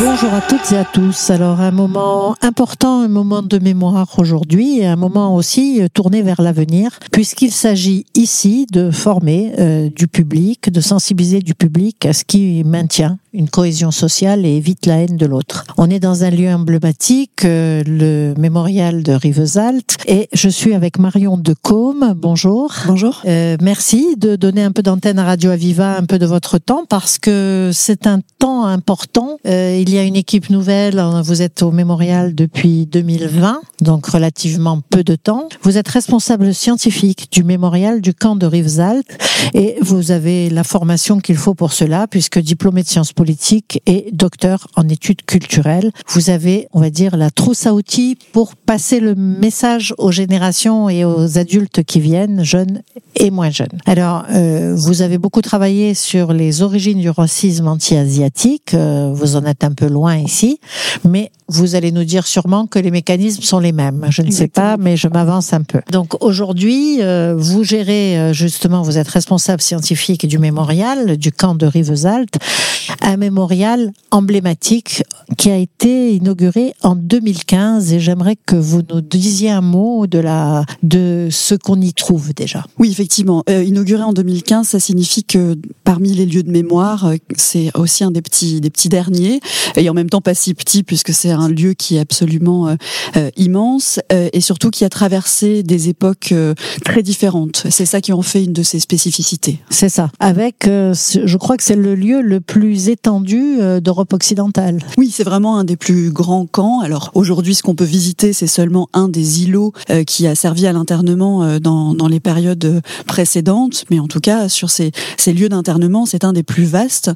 Bonjour à toutes et à tous. Alors un moment important, un moment de mémoire aujourd'hui et un moment aussi euh, tourné vers l'avenir puisqu'il s'agit ici de former euh, du public, de sensibiliser du public à ce qui maintient une cohésion sociale et évite la haine de l'autre. On est dans un lieu emblématique, euh, le mémorial de Rivesaltes et je suis avec Marion de Côme. Bonjour. Bonjour. Euh, merci de donner un peu d'antenne à Radio Aviva, un peu de votre temps parce que c'est un temps important. Il y a une équipe nouvelle. Vous êtes au mémorial depuis 2020, donc relativement peu de temps. Vous êtes responsable scientifique du mémorial du camp de Rivesaltes et vous avez la formation qu'il faut pour cela puisque diplômé de sciences politiques et docteur en études culturelles. Vous avez, on va dire, la trousse à outils pour passer le message aux générations et aux adultes qui viennent, jeunes et moins jeunes. Alors, euh, vous avez beaucoup travaillé sur les origines du racisme anti-asiatique. Euh, vous en êtes un peu loin ici, mais vous allez nous dire sûrement que les mécanismes sont les mêmes. Je ne sais pas, mais je m'avance un peu. Donc aujourd'hui, euh, vous gérez euh, justement, vous êtes responsable scientifique du mémorial du camp de Rivesaltes, un mémorial emblématique qui a été inauguré en 2015 et j'aimerais que vous nous disiez un mot de la de ce qu'on y trouve déjà. Oui, effectivement, euh, inauguré en 2015, ça signifie que parmi les lieux de mémoire, euh, c'est aussi un des petits des petits derniers et en même temps pas si petit puisque c'est un lieu qui est absolument euh, immense euh, et surtout qui a traversé des époques très différentes. C'est ça qui en fait une de ses spécificités. C'est ça. Avec, je crois que c'est le lieu le plus étendu euh, d'Europe occidentale. Oui, c'est vraiment un des plus grands camps. Alors aujourd'hui, ce qu'on peut visiter, c'est seulement un des îlots euh, qui a servi à l'internement euh, dans, les périodes précédentes. Mais en tout cas, sur ces, ces lieux d'internement, c'est un des plus vastes.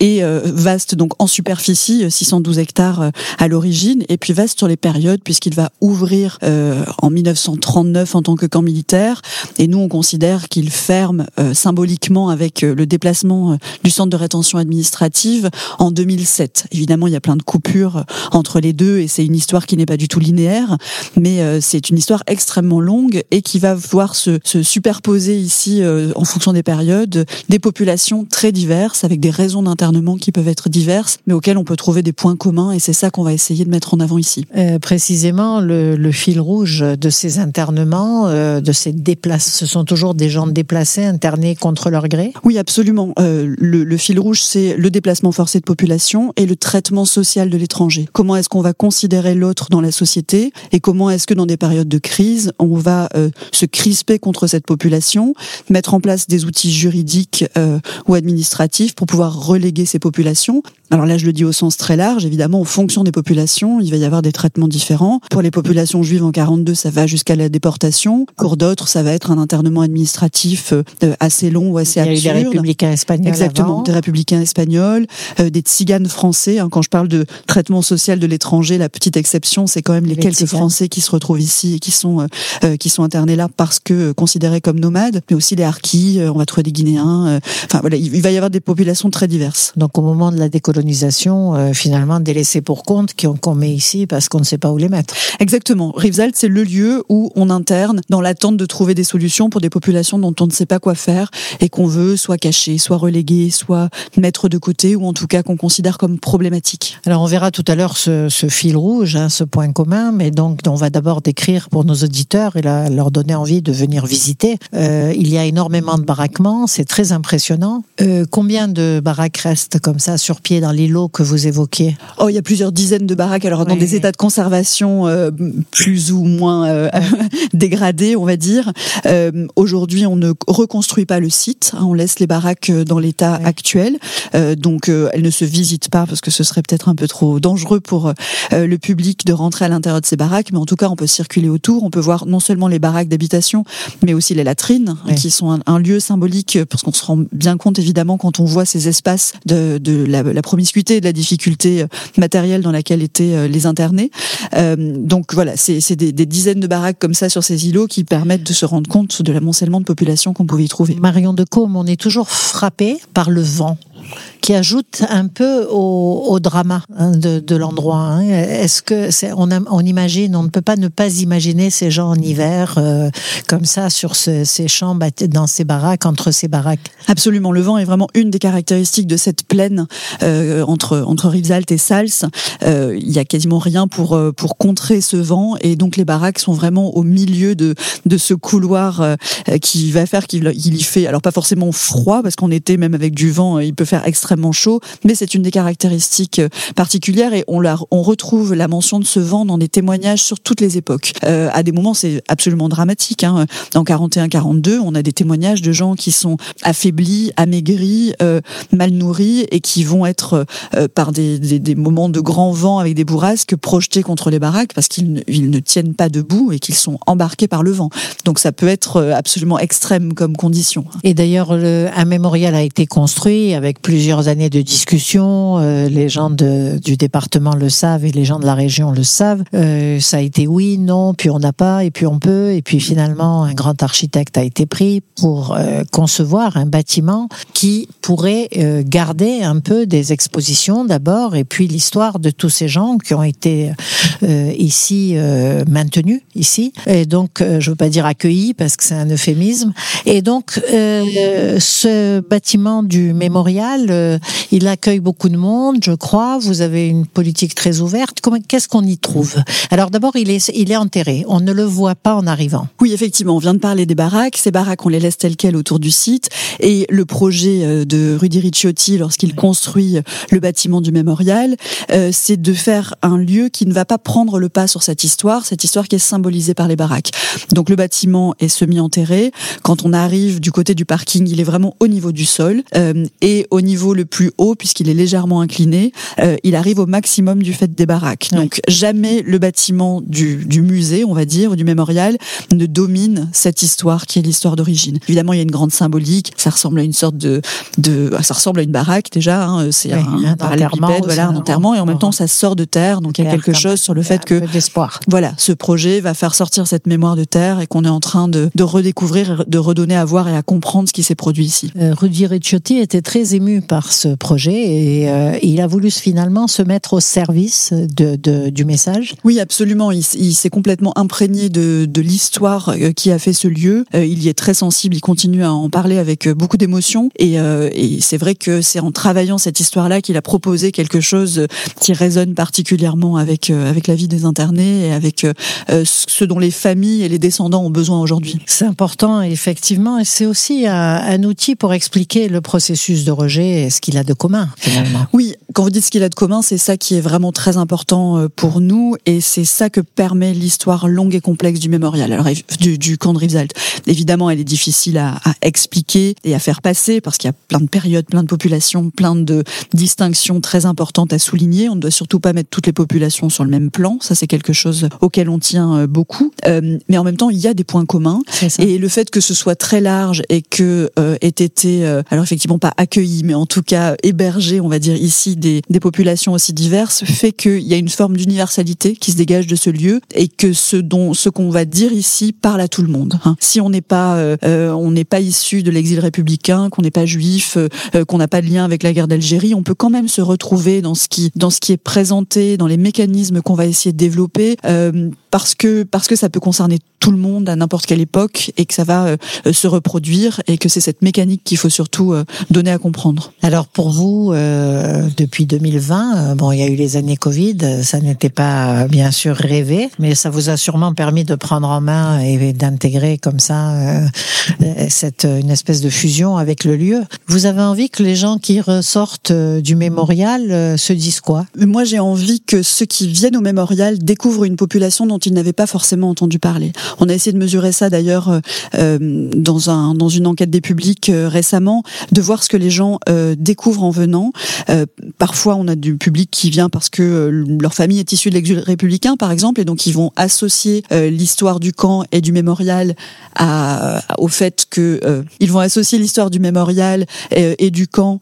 Et vaste donc en superficie, euh, 612 hectares à l'origine, et puis vaste sur les périodes, puisqu'il va ouvrir en 1939 en tant que camp militaire. Et nous, on considère qu'il ferme symboliquement avec le déplacement du centre de rétention administrative en 2007. Évidemment, il y a plein de coupures euh, entre les deux et c'est une histoire qui n'est pas du tout linéaire, mais euh, c'est une histoire extrêmement longue et qui va voir se, se superposer ici, euh, en fonction des périodes, des populations très diverses avec des raisons d'internement qui peuvent être diverses, mais auxquelles on peut trouver des points communs et c'est ça qu'on va essayer de mettre en avant ici. Euh, précisément, le, le fil rouge de ces internements, euh, de ces déplacements, ce sont toujours des gens déplacés, internés contre leur gré? Oui, absolument. Euh, le, le fil rouge, c'est le déplacement forcé de population et le traitement social de l'étranger. Comment est-ce qu'on va considérer l'autre dans la société et comment est-ce que dans des périodes de crise, on va euh, se crisper contre cette population, mettre en place des outils juridiques euh, ou administratifs pour pouvoir reléguer ces populations. Alors là, je le dis au sens très large, évidemment, en fonction des populations, il va y avoir des traitements différents. Pour les populations juives en 42, ça va jusqu'à la déportation. Pour d'autres, ça va être un internement administratif euh, assez long ou assez Il y a eu absurde. des républicains espagnols. Exactement, avant. des républicains espagnols, euh, des tziganes français. hein. quand je parle de traitement social de l'étranger, la petite exception, c'est quand même les, Les quelques tziganes. Français qui se retrouvent ici et qui sont euh, euh, qui sont internés là parce que euh, considérés comme nomades, mais aussi les harkis. euh, on va trouver des Guinéens. euh, Enfin voilà, il, il va y avoir des populations très diverses. Donc au moment de la décolonisation, euh, finalement pour compte qu'on met ici parce qu'on ne sait pas où les mettre. Exactement. Rivesaltes, c'est le lieu où on interne dans l'attente de trouver des solutions pour des populations dont on ne sait pas quoi faire et qu'on veut soit cacher, soit reléguer, soit mettre de côté ou en tout cas qu'on considère comme problématiques. Alors on verra tout à l'heure ce, ce fil rouge, hein, ce point commun, mais donc on va d'abord décrire pour nos auditeurs et la- leur donner envie de venir visiter. Euh, il y a énormément de baraquements, c'est très impressionnant. Euh, combien de baraques restent comme ça sur pied dans l'îlot que vous évoquiez Oh, il y a plusieurs dizaines de baraques, alors dans Oui. des états de conservation euh, plus ou moins euh, dégradés, on va dire. Euh, Aujourd'hui, on ne reconstruit pas le site, hein, on laisse les baraques dans l'état Oui. actuel. Donc, elles ne se visitent pas parce que ce serait peut-être un peu trop dangereux pour le public de rentrer à l'intérieur de ces baraques. Mais en tout cas, on peut circuler autour, on peut voir non seulement les baraques d'habitation, mais aussi les latrines, Oui. qui sont un, un lieu symbolique, parce qu'on se rend bien compte évidemment quand on voit ces espaces de, de la, la promiscuité et de la difficulté euh, matérielle dans laquelle étaient euh, les internés. Euh, donc voilà, c'est des, des dizaines de baraques comme ça sur ces îlots qui permettent de se rendre compte de l'amoncellement de population qu'on pouvait y trouver. Marion de Côme, on est toujours frappé par le vent. Qui ajoute un peu au, au drama hein, de, l'endroit. Hein. Est-ce que on, imagine, on ne peut pas ne pas imaginer ces gens en hiver euh, comme ça sur ce, ces champs dans ces baraques, entre ces baraques? Absolument, le vent est vraiment une des caractéristiques de cette plaine euh, entre entre Rivesaltes et Sals. Euh, il y a quasiment rien pour euh, pour contrer ce vent et donc les baraques sont vraiment au milieu de de ce couloir euh, qui va faire qu'il il y fait alors pas forcément froid parce qu'en été même avec du vent il peut faire extrêmement chaud, mais c'est une des caractéristiques euh, particulières et on, la, on retrouve la mention de ce vent dans des témoignages sur toutes les époques. Euh, à des moments, c'est absolument dramatique. Hein. Dans 41-42, on a des témoignages de gens qui sont affaiblis, amaigris, euh, mal nourris et qui vont être par des, des, moments de grand vent avec des bourrasques projetés contre les baraques parce qu'ils ne, tiennent pas debout et qu'ils sont embarqués par le vent. Donc ça peut être absolument extrême comme condition. Et d'ailleurs, un mémorial a été construit avec plusieurs années de discussion. Euh, les gens de, du département le savent et les gens de la région le savent. Euh, ça a été oui, non, puis on n'a pas, et puis on peut. Et puis finalement, un grand architecte a été pris pour euh, concevoir un bâtiment qui pourrait euh, garder un peu des expositions d'abord, et puis l'histoire de tous ces gens qui ont été euh, ici maintenus ici. Et donc, je veux pas dire accueillis parce que c'est un euphémisme. Et donc, ce bâtiment du mémorial euh, il accueille beaucoup de monde, je crois. Vous avez une politique très ouverte. Qu'est-ce qu'on y trouve? Alors d'abord, il est, il est enterré. On ne le voit pas en arrivant. Oui, effectivement, on vient de parler des baraques. Ces baraques, on les laisse telles quelles autour du site. Et le projet euh, de Rudy Ricciotti, lorsqu'il construit le bâtiment du mémorial, euh, c'est de faire un lieu qui ne va pas prendre le pas sur cette histoire, cette histoire qui est symbolisée par les baraques. Donc le bâtiment est semi-enterré. Quand on arrive du côté du parking, il est vraiment au niveau du sol. et au niveau le plus haut, puisqu'il est légèrement incliné, euh, il arrive au maximum du fait des baraques. Donc jamais le bâtiment du, du musée, on va dire, ou du mémorial, ne domine cette histoire qui est l'histoire d'origine. Évidemment, il y a une grande symbolique. Ça ressemble à une sorte de, de ça ressemble à une baraque déjà. Hein, c'est un, un parallélépipède, voilà, un enterrement, et en même temps, ça sort de terre. Donc il y a quelque chose sur le fait que, voilà, ce projet va faire sortir cette mémoire de terre et qu'on est en train de, de redécouvrir, de redonner à voir et à comprendre ce qui s'est produit ici. Euh, Rudy Ricciotti était très ému par ce projet et euh, il a voulu finalement se mettre au service de, de du message. Oui, absolument. Il, il s'est complètement imprégné de, de l'histoire euh, qui a fait ce lieu. Euh, il y est très sensible. Il continue à en parler avec beaucoup d'émotion. Et, et c'est vrai que c'est en travaillant cette histoire-là qu'il a proposé quelque chose qui résonne particulièrement avec avec la vie des internés et avec ce dont les familles et les descendants ont besoin aujourd'hui. C'est important, effectivement, et c'est aussi un, un outil pour expliquer le processus de rejet et ce qu'il a de commun finalement. Oui, quand vous dites ce qu'il a de commun, c'est ça qui est vraiment très important euh, pour nous et c'est ça que permet l'histoire longue et complexe du mémorial, alors du, du camp de Rivesaltes. Évidemment, elle est difficile à, à expliquer et à faire passer parce qu'il y a plein de périodes, plein de populations, plein de distinctions très importantes à souligner. On ne doit surtout pas mettre toutes les populations sur le même plan. Ça, c'est quelque chose auquel on tient euh, beaucoup. Euh, mais en même temps, il y a des points communs et le fait que ce soit très large et que euh, ait été, euh, alors effectivement pas accueilli, mais en tout cas héberger, on va dire ici, des, des populations aussi diverses, fait qu'il y a une forme d'universalité qui se dégage de ce lieu et que ce dont ce qu'on va dire ici parle à tout le monde. Hein. Si on n'est pas euh, euh on n'est pas issu de l'exil républicain, qu'on n'est pas juif, euh, euh, qu'on n'a pas de lien avec la guerre d'Algérie, on peut quand même se retrouver dans ce qui dans ce qui est présenté, dans les mécanismes qu'on va essayer de développer, euh, parce que parce que ça peut concerner tout le monde à n'importe quelle époque et que ça va se reproduire et que c'est cette mécanique qu'il faut surtout donner à comprendre. Alors pour vous, euh, depuis 2020, euh, bon, il y a eu les années Covid, ça n'était pas bien sûr rêvé, mais ça vous a sûrement permis de prendre en main et d'intégrer comme ça euh, cette une espèce de fusion avec le lieu. Vous avez envie que les gens qui ressortent euh, du mémorial euh, se disent quoi? Moi, j'ai envie que ceux qui viennent au mémorial découvrent une population dont ils n'avaient pas forcément entendu parler. On a essayé de mesurer ça d'ailleurs euh, dans un dans une enquête des publics récemment, de voir ce que les gens découvrent en venant euh, parfois, on a du public qui vient parce que euh, leur famille est issue de l'exil républicain, par exemple, et donc ils vont associer euh, l'histoire du camp et du mémorial à, au fait que ils vont associer l'histoire du mémorial et, et du camp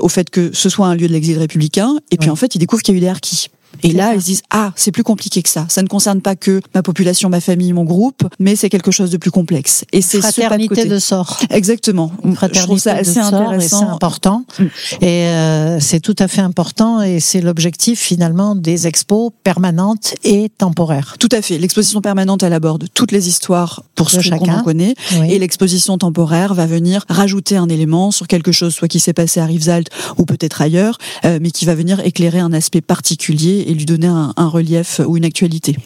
au fait que ce soit un lieu de l'exil républicain. Et puis en fait, ils découvrent qu'il y a eu des harkis. Et là, ils se disent ah, c'est plus compliqué que ça. Ça ne concerne pas que ma population, ma famille, mon groupe, mais c'est quelque chose de plus complexe. Et c'est fraternité de, de, sort. Exactement. Une fraternité Je trouve ça assez intéressant. C'est important. Mm. Et euh, c'est tout à fait important. Et c'est l'objectif finalement des expos permanentes et temporaires. Tout à fait. L'exposition permanente, elle aborde toutes les histoires pour ce qu'on en connaît. Et l'exposition temporaire va venir rajouter un élément sur quelque chose, soit qui s'est passé à Rivesaltes ou peut-être ailleurs, euh, mais qui va venir éclairer un aspect particulier et lui donner un, un relief ou une actualité.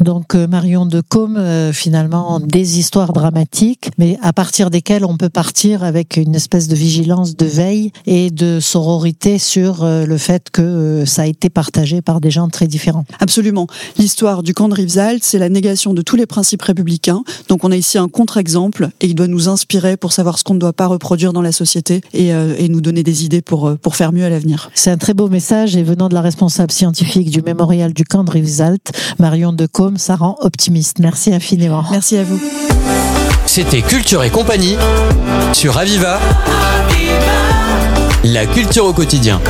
Donc euh, Marion de Côme, euh, finalement, des histoires dramatiques, mais à partir desquelles on peut partir avec une espèce de vigilance, de veille et de sororité sur le fait que ça a été partagé par des gens très différents. Absolument. L'histoire du camp de Rivesaltes, c'est la négation de tous les principes républicains. Donc on a ici un contre-exemple et il doit nous inspirer pour savoir ce qu'on ne doit pas reproduire dans la société et, et nous donner des idées pour, pour faire mieux à l'avenir. C'est un très beau message et venant de la responsable scientifique du mémorial du camp de Rivesaltes, Marion de Côme, ça rend optimiste. Merci infiniment. Merci à vous. C'était Culture et compagnie sur Aviva. La culture au quotidien.